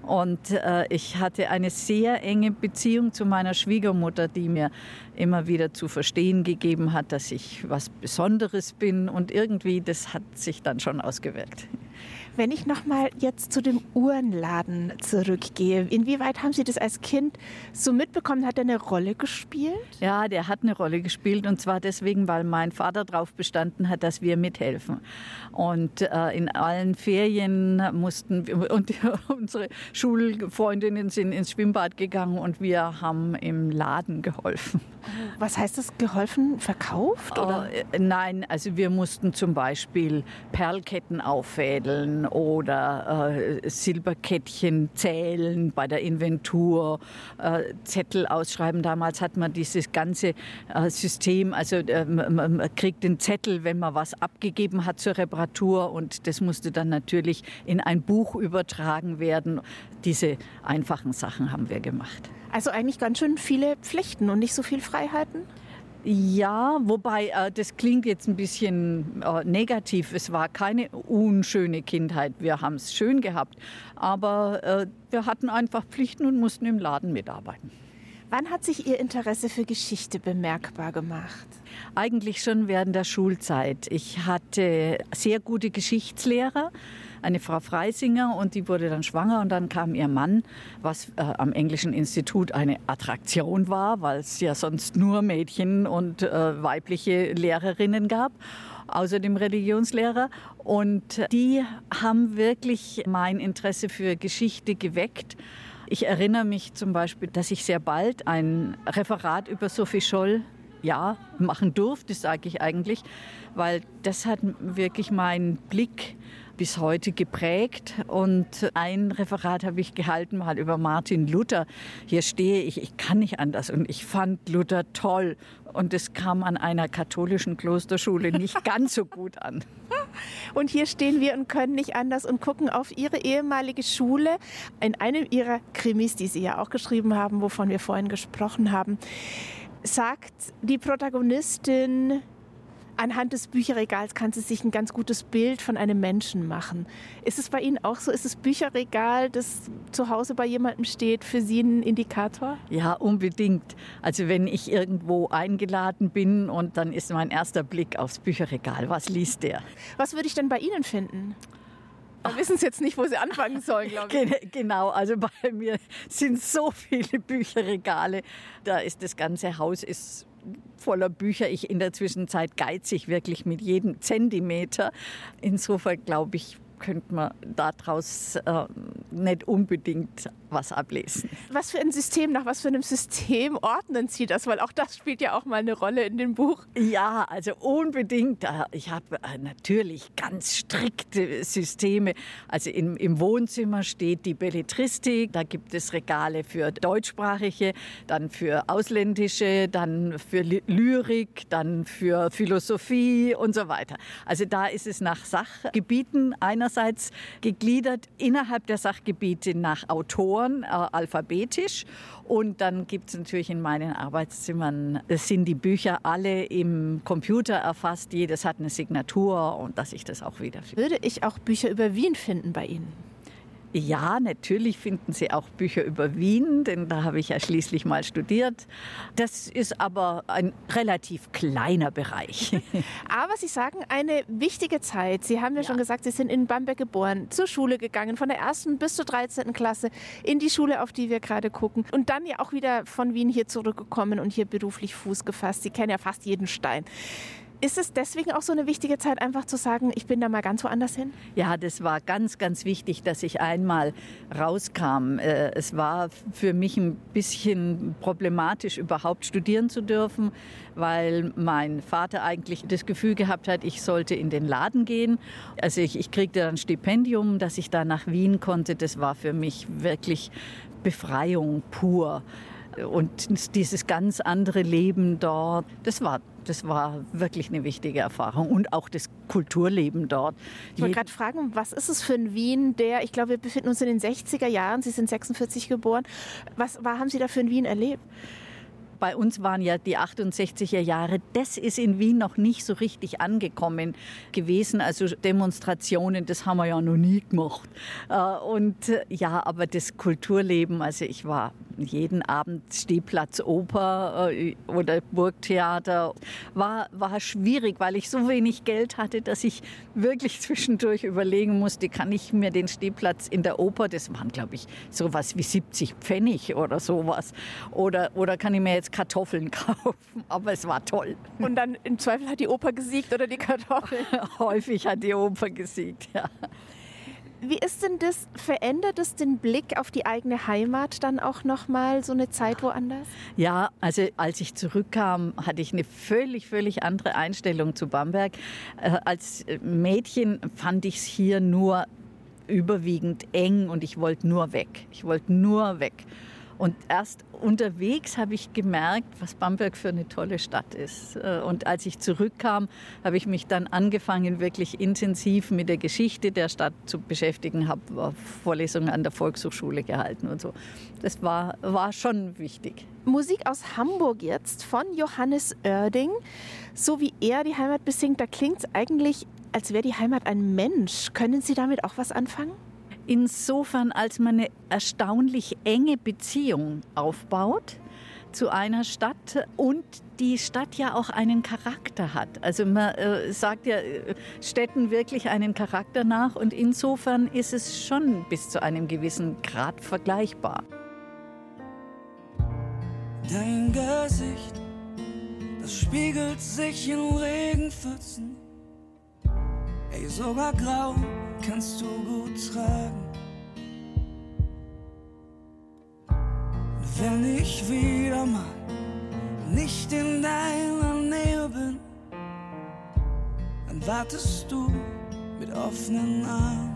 Speaker 2: Und äh, ich hatte eine sehr enge Beziehung zu meiner Schwiegermutter, die mir immer wieder zu verstehen gegeben hat, dass ich was Besonderes bin. Und irgendwie, das hat sich dann schon ausgewirkt.
Speaker 1: Wenn ich noch mal jetzt zu dem Uhrenladen zurückgehe, inwieweit haben Sie das als Kind so mitbekommen? Hat er eine Rolle gespielt?
Speaker 2: Ja, der hat eine Rolle gespielt und zwar deswegen, weil mein Vater darauf bestanden hat, dass wir mithelfen. Und äh, in allen Ferien mussten wir, und unsere Schulfreundinnen sind ins Schwimmbad gegangen und wir haben im Laden geholfen.
Speaker 1: Was heißt das geholfen? Verkauft? Oder?
Speaker 2: Äh, nein, also wir mussten zum Beispiel Perlketten auffädeln oder äh, Silberkettchen zählen bei der Inventur, äh, Zettel ausschreiben. Damals hat man dieses ganze äh, System, also äh, man, kriegt den Zettel, wenn man was abgegeben hat zur Reparatur und das musste dann natürlich in ein Buch übertragen werden. Diese einfachen Sachen haben wir gemacht.
Speaker 1: Also eigentlich ganz schön viele Pflichten und nicht so viel Freiheiten?
Speaker 2: Ja, wobei äh, das klingt jetzt ein bisschen äh, negativ. Es war keine unschöne Kindheit. Wir haben es schön gehabt. Aber äh, wir hatten einfach Pflichten und mussten im Laden mitarbeiten.
Speaker 1: Wann hat sich Ihr Interesse für Geschichte bemerkbar gemacht?
Speaker 2: Eigentlich schon während der Schulzeit. Ich hatte sehr gute Geschichtslehrer eine Frau Freisinger und die wurde dann schwanger und dann kam ihr Mann, was äh, am Englischen Institut eine Attraktion war, weil es ja sonst nur Mädchen und äh, weibliche Lehrerinnen gab außerdem Religionslehrer. Und die haben wirklich mein Interesse für Geschichte geweckt. Ich erinnere mich zum Beispiel, dass ich sehr bald ein Referat über Sophie Scholl ja, machen durfte, sage ich eigentlich, weil das hat wirklich meinen Blick bis heute geprägt. Und ein Referat habe ich gehalten mal über Martin Luther. Hier stehe ich, ich kann nicht anders. Und ich fand Luther toll. Und es kam an einer katholischen Klosterschule nicht ganz so gut an.
Speaker 1: Und hier stehen wir und können nicht anders und gucken auf Ihre ehemalige Schule. In einem Ihrer Krimis, die Sie ja auch geschrieben haben, wovon wir vorhin gesprochen haben, sagt die Protagonistin, anhand des Bücherregals kann sie sich ein ganz gutes Bild von einem Menschen machen. Ist es bei Ihnen auch so? Ist das Bücherregal, das zu Hause bei jemandem steht, für Sie ein Indikator?
Speaker 2: Ja, unbedingt. Also wenn ich irgendwo eingeladen bin und dann ist mein erster Blick aufs Bücherregal. Was liest der?
Speaker 1: Was würde ich denn bei Ihnen finden? Da wissen Sie jetzt nicht, wo Sie anfangen sollen, glaube
Speaker 2: ich. Genau, also bei mir sind so viele Bücherregale. Da ist das ganze Haus ist voller Bücher. Ich in der Zwischenzeit geizig wirklich mit jedem Zentimeter. Insofern glaube ich, könnte man daraus äh, nicht unbedingt was ablesen.
Speaker 1: Was für ein System, nach was für einem System ordnen Sie das? Weil auch das spielt ja auch mal eine Rolle in dem Buch.
Speaker 2: Ja, also unbedingt. Ich habe äh, natürlich ganz strikte Systeme. Also im, im Wohnzimmer steht die Belletristik, da gibt es Regale für deutschsprachige, dann für ausländische, dann für Lyrik, dann für Philosophie und so weiter. Also da ist es nach Sachgebieten einerseits gegliedert, innerhalb der Sachgebiete nach Autoren äh, alphabetisch. Und dann gibt es natürlich in meinen Arbeitszimmern, es sind die Bücher alle im Computer erfasst. Jedes hat eine Signatur und dass ich das auch wiederfinde.
Speaker 1: Würde ich auch Bücher über Wien finden bei Ihnen?
Speaker 2: Ja, natürlich finden Sie auch Bücher über Wien, denn da habe ich ja schließlich mal studiert. Das ist aber ein relativ kleiner Bereich.
Speaker 1: Aber Sie sagen, eine wichtige Zeit. Sie haben ja, ja, schon gesagt, Sie sind in Bamberg geboren, zur Schule gegangen, von der ersten bis zur 13. Klasse, in die Schule, auf die wir gerade gucken. Und dann ja auch wieder von Wien hier zurückgekommen und hier beruflich Fuß gefasst. Sie kennen ja fast jeden Stein. Ist es deswegen auch so eine wichtige Zeit, einfach zu sagen, ich bin da mal ganz woanders hin?
Speaker 2: Ja, das war ganz, ganz wichtig, dass ich einmal rauskam. Äh, es war für mich ein bisschen problematisch, überhaupt studieren zu dürfen, weil mein Vater eigentlich das Gefühl gehabt hat, ich sollte in den Laden gehen. Also ich, ich kriegte dann ein Stipendium, dass ich da nach Wien konnte. Das war für mich wirklich Befreiung pur. Und dieses ganz andere Leben dort, das war das war wirklich eine wichtige Erfahrung und auch das Kulturleben dort.
Speaker 1: Ich wollte gerade fragen, was ist es für ein Wien, der, ich glaube, wir befinden uns in den 60er Jahren, Sie sind 46 geboren. Was war, haben Sie da für ein Wien erlebt?
Speaker 2: Bei uns waren ja die 68er Jahre, das ist in Wien noch nicht so richtig angekommen gewesen. Also Demonstrationen, das haben wir ja noch nie gemacht. Äh, und äh, ja, aber das Kulturleben, also ich war jeden Abend Stehplatz Oper äh, oder Burgtheater, war, war schwierig, weil ich so wenig Geld hatte, dass ich wirklich zwischendurch überlegen musste, kann ich mir den Stehplatz in der Oper, das waren glaube ich sowas wie 70 Pfennig oder sowas, oder, oder kann ich mir jetzt Kartoffeln kaufen, aber es war toll.
Speaker 1: Und dann im Zweifel hat die Oper gesiegt oder die Kartoffeln?
Speaker 2: Häufig hat die Oper gesiegt, ja.
Speaker 1: Wie ist denn das, verändert es den Blick auf die eigene Heimat dann auch nochmal, so eine Zeit woanders?
Speaker 2: Ja, also als ich zurückkam, hatte ich eine völlig, völlig andere Einstellung zu Bamberg. Äh, als Mädchen fand ich es hier nur überwiegend eng und ich wollte nur weg. Ich wollte nur weg. Und erst unterwegs habe ich gemerkt, was Bamberg für eine tolle Stadt ist. Äh, und als ich zurückkam, habe ich mich dann angefangen, wirklich intensiv mit der Geschichte der Stadt zu beschäftigen, habe Vorlesungen an der Volkshochschule gehalten und so. Das war, war schon wichtig.
Speaker 1: Musik aus Hamburg jetzt von Johannes Oerding. So wie er die Heimat besingt, da klingt es eigentlich, als wäre die Heimat ein Mensch. Können Sie damit auch was anfangen?
Speaker 2: Insofern, als man eine erstaunlich enge Beziehung aufbaut zu einer Stadt und die Stadt ja auch einen Charakter hat. Also man äh, sagt ja äh, Städten wirklich einen Charakter nach und insofern ist es schon bis zu einem gewissen Grad vergleichbar.
Speaker 5: Dein Gesicht, das spiegelt sich in Regenpfützen. Ey, sogar grau kannst du gut tragen. Wenn ich wieder mal nicht in deiner Nähe bin, dann wartest du mit offenen Armen.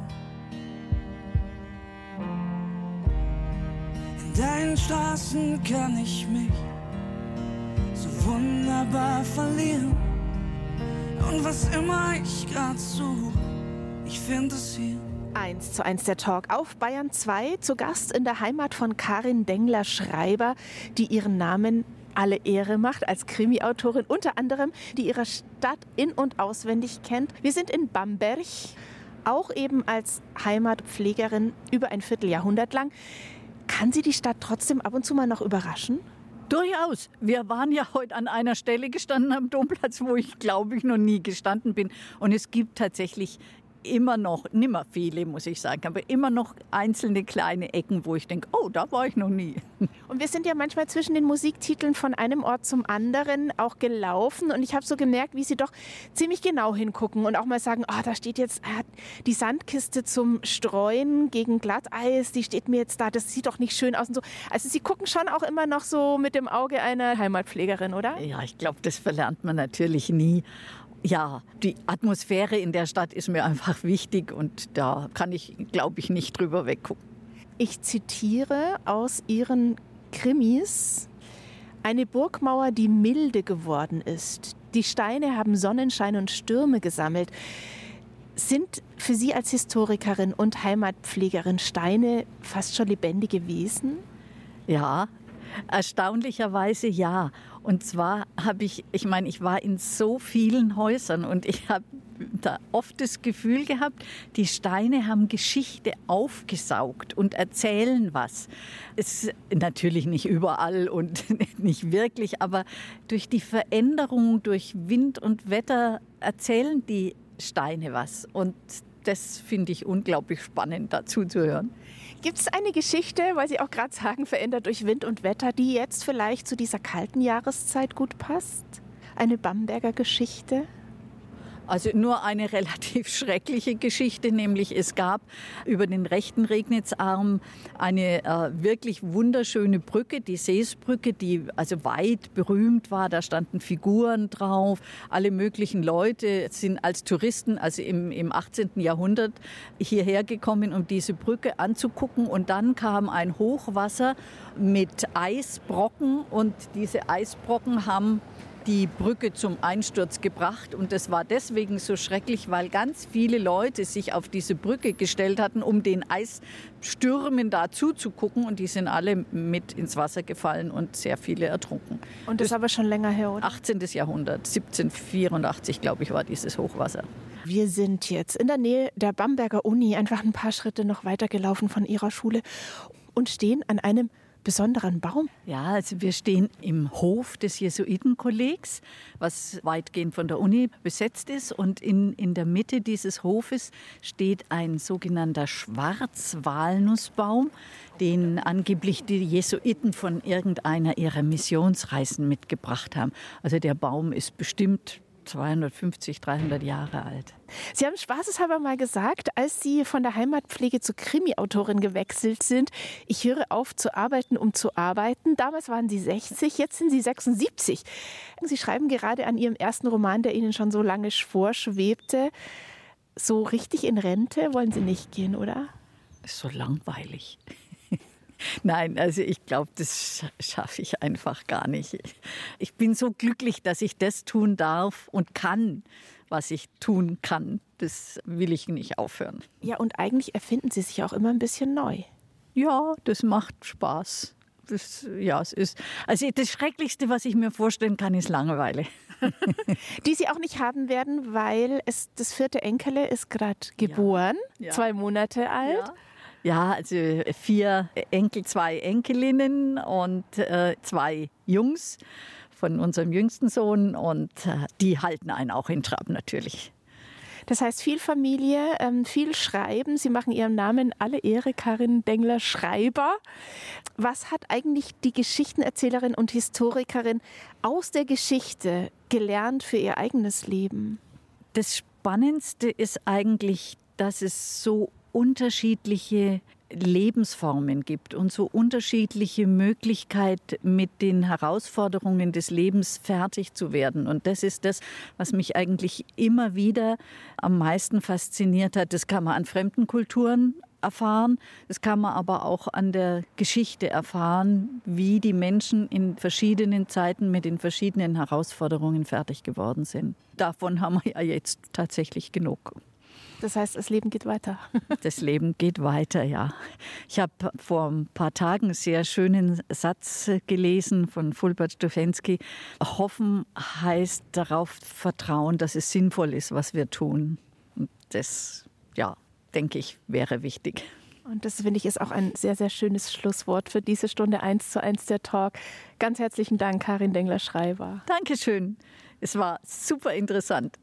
Speaker 5: In deinen Straßen kann ich mich so wunderbar verlieren. Und was immer ich grad suche, ich finde es hier.
Speaker 1: 1 zu 1 der Talk auf Bayern 2, zu Gast in der Heimat von Karin Dengler-Schreiber, die ihren Namen alle Ehre macht als Krimi-Autorin, unter anderem, die ihre Stadt in- und auswendig kennt. Wir sind in Bamberg, auch eben als Heimatpflegerin über ein Vierteljahrhundert lang. Kann sie die Stadt trotzdem ab und zu mal noch überraschen?
Speaker 2: Durchaus. Wir waren ja heute an einer Stelle gestanden am Domplatz, wo ich glaube ich noch nie gestanden bin. Und es gibt tatsächlich immer noch, nimmer viele, muss ich sagen, aber immer noch einzelne kleine Ecken, wo ich denke, oh, da war ich noch nie.
Speaker 1: Und wir sind ja manchmal zwischen den Musiktiteln von einem Ort zum anderen auch gelaufen und ich habe so gemerkt, wie sie doch ziemlich genau hingucken und auch mal sagen, oh, da steht jetzt äh, die Sandkiste zum Streuen gegen Glatteis, die steht mir jetzt da, das sieht doch nicht schön aus und so. Also sie gucken schon auch immer noch so mit dem Auge einer Heimatpflegerin, oder?
Speaker 2: Ja, ich glaube, das verlernt man natürlich nie. Ja, die Atmosphäre in der Stadt ist mir einfach wichtig und da kann ich, glaube ich, nicht drüber weggucken.
Speaker 1: Ich zitiere aus Ihren Krimis. Eine Burgmauer, die milde geworden ist. Die Steine haben Sonnenschein und Stürme gesammelt. Sind für Sie als Historikerin und Heimatpflegerin Steine fast schon lebendige Wesen?
Speaker 2: Ja, erstaunlicherweise ja. Und zwar habe ich, ich meine, ich war in so vielen Häusern und ich habe da oft das Gefühl gehabt, die Steine haben Geschichte aufgesaugt und erzählen was. Es natürlich nicht überall und nicht wirklich, aber durch die Veränderung, durch Wind und Wetter erzählen die Steine was. Und das finde ich unglaublich spannend, dazu zu hören.
Speaker 1: Gibt es eine Geschichte, weil Sie auch gerade sagen, verändert durch Wind und Wetter, die jetzt vielleicht zu dieser kalten Jahreszeit gut passt? Eine Bamberger Geschichte?
Speaker 2: Also nur eine relativ schreckliche Geschichte, nämlich es gab über den rechten Regnitzarm eine äh, wirklich wunderschöne Brücke, die Seesbrücke, die also weit berühmt war. Da standen Figuren drauf. Alle möglichen Leute sind als Touristen, also im, im 18. Jahrhundert, hierher gekommen, um diese Brücke anzugucken. Und dann kam ein Hochwasser mit Eisbrocken und diese Eisbrocken haben die Brücke zum Einsturz gebracht. Und das war deswegen so schrecklich, weil ganz viele Leute sich auf diese Brücke gestellt hatten, um den Eisstürmen da zuzugucken. Und die sind alle mit ins Wasser gefallen und sehr viele ertrunken.
Speaker 1: Und das, ist aber schon länger her, oder?
Speaker 2: 18. Jahrhundert, 1784, glaube ich, war dieses Hochwasser.
Speaker 1: Wir sind jetzt in der Nähe der Bamberger Uni, einfach ein paar Schritte noch weiter gelaufen von ihrer Schule und stehen an einem besonderen Baum?
Speaker 2: Ja, also wir stehen im Hof des Jesuitenkollegs, was weitgehend von der Uni besetzt ist. Und in, in der Mitte dieses Hofes steht ein sogenannter Schwarzwalnussbaum, den angeblich die Jesuiten von irgendeiner ihrer Missionsreisen mitgebracht haben. Also der Baum ist bestimmt 250, 300 Jahre alt.
Speaker 1: Sie haben spaßeshalber mal gesagt, als Sie von der Heimatpflege zur Krimi-Autorin gewechselt sind, ich höre auf zu arbeiten, um zu arbeiten. Damals waren Sie 60, jetzt sind Sie 76. Sie schreiben gerade an Ihrem ersten Roman, der Ihnen schon so lange vorschwebte. So richtig in Rente wollen Sie nicht gehen, oder?
Speaker 2: Ist so langweilig. Nein, also ich glaube, das schaffe ich einfach gar nicht. Ich bin so glücklich, dass ich das tun darf und kann, was ich tun kann. Das will ich nicht aufhören.
Speaker 1: Ja, und eigentlich erfinden Sie sich auch immer ein bisschen neu.
Speaker 2: Ja, das macht Spaß. Das, ja, es ist. Also das Schrecklichste, was ich mir vorstellen kann, ist Langeweile.
Speaker 1: Die Sie auch nicht haben werden, weil es das vierte Enkele ist gerade geboren, ja. Ja. zwei Monate alt. Ja.
Speaker 2: Ja, also vier Enkel, zwei Enkelinnen und äh, zwei Jungs von unserem jüngsten Sohn und äh, die halten einen auch in Trab natürlich.
Speaker 1: Das heißt, viel Familie, ähm, viel Schreiben. Sie machen Ihrem Namen alle Ehre, Karin Dengler Schreiber. Was hat eigentlich die Geschichtenerzählerin und Historikerin aus der Geschichte gelernt für ihr eigenes Leben?
Speaker 2: Das Spannendste ist eigentlich, dass es so unterschiedliche Lebensformen gibt und so unterschiedliche Möglichkeiten, mit den Herausforderungen des Lebens fertig zu werden. Und das ist das, was mich eigentlich immer wieder am meisten fasziniert hat. Das kann man an fremden Kulturen erfahren, das kann man aber auch an der Geschichte erfahren, wie die Menschen in verschiedenen Zeiten mit den verschiedenen Herausforderungen fertig geworden sind. Davon haben wir ja jetzt tatsächlich genug.
Speaker 1: Das heißt, das Leben geht weiter.
Speaker 2: Das Leben geht weiter, ja. Ich habe vor ein paar Tagen einen sehr schönen Satz gelesen von Fulbert Stufensky. Hoffen heißt darauf vertrauen, dass es sinnvoll ist, was wir tun. Und das, ja, denke ich, wäre wichtig.
Speaker 1: Und das finde ich ist auch ein sehr, sehr schönes Schlusswort für diese Stunde 1 zu 1 der Talk. Ganz herzlichen Dank, Karin Dengler-Schreiber.
Speaker 2: Dankeschön. Es war super interessant.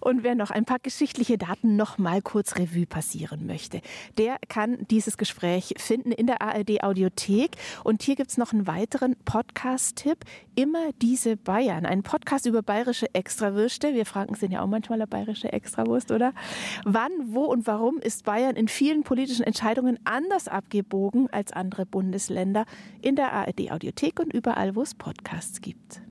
Speaker 1: Und wer noch ein paar geschichtliche Daten noch mal kurz Revue passieren möchte, der kann dieses Gespräch finden in der ARD Audiothek. Und hier gibt es noch einen weiteren Podcast-Tipp. Immer diese Bayern. Ein Podcast über bayerische Extrawürste. Wir Franken sind ja auch manchmal eine bayerische Extrawurst, oder? Wann, wo und warum ist Bayern in vielen politischen Entscheidungen anders abgebogen als andere Bundesländer? In der ARD Audiothek und überall, wo es Podcasts gibt.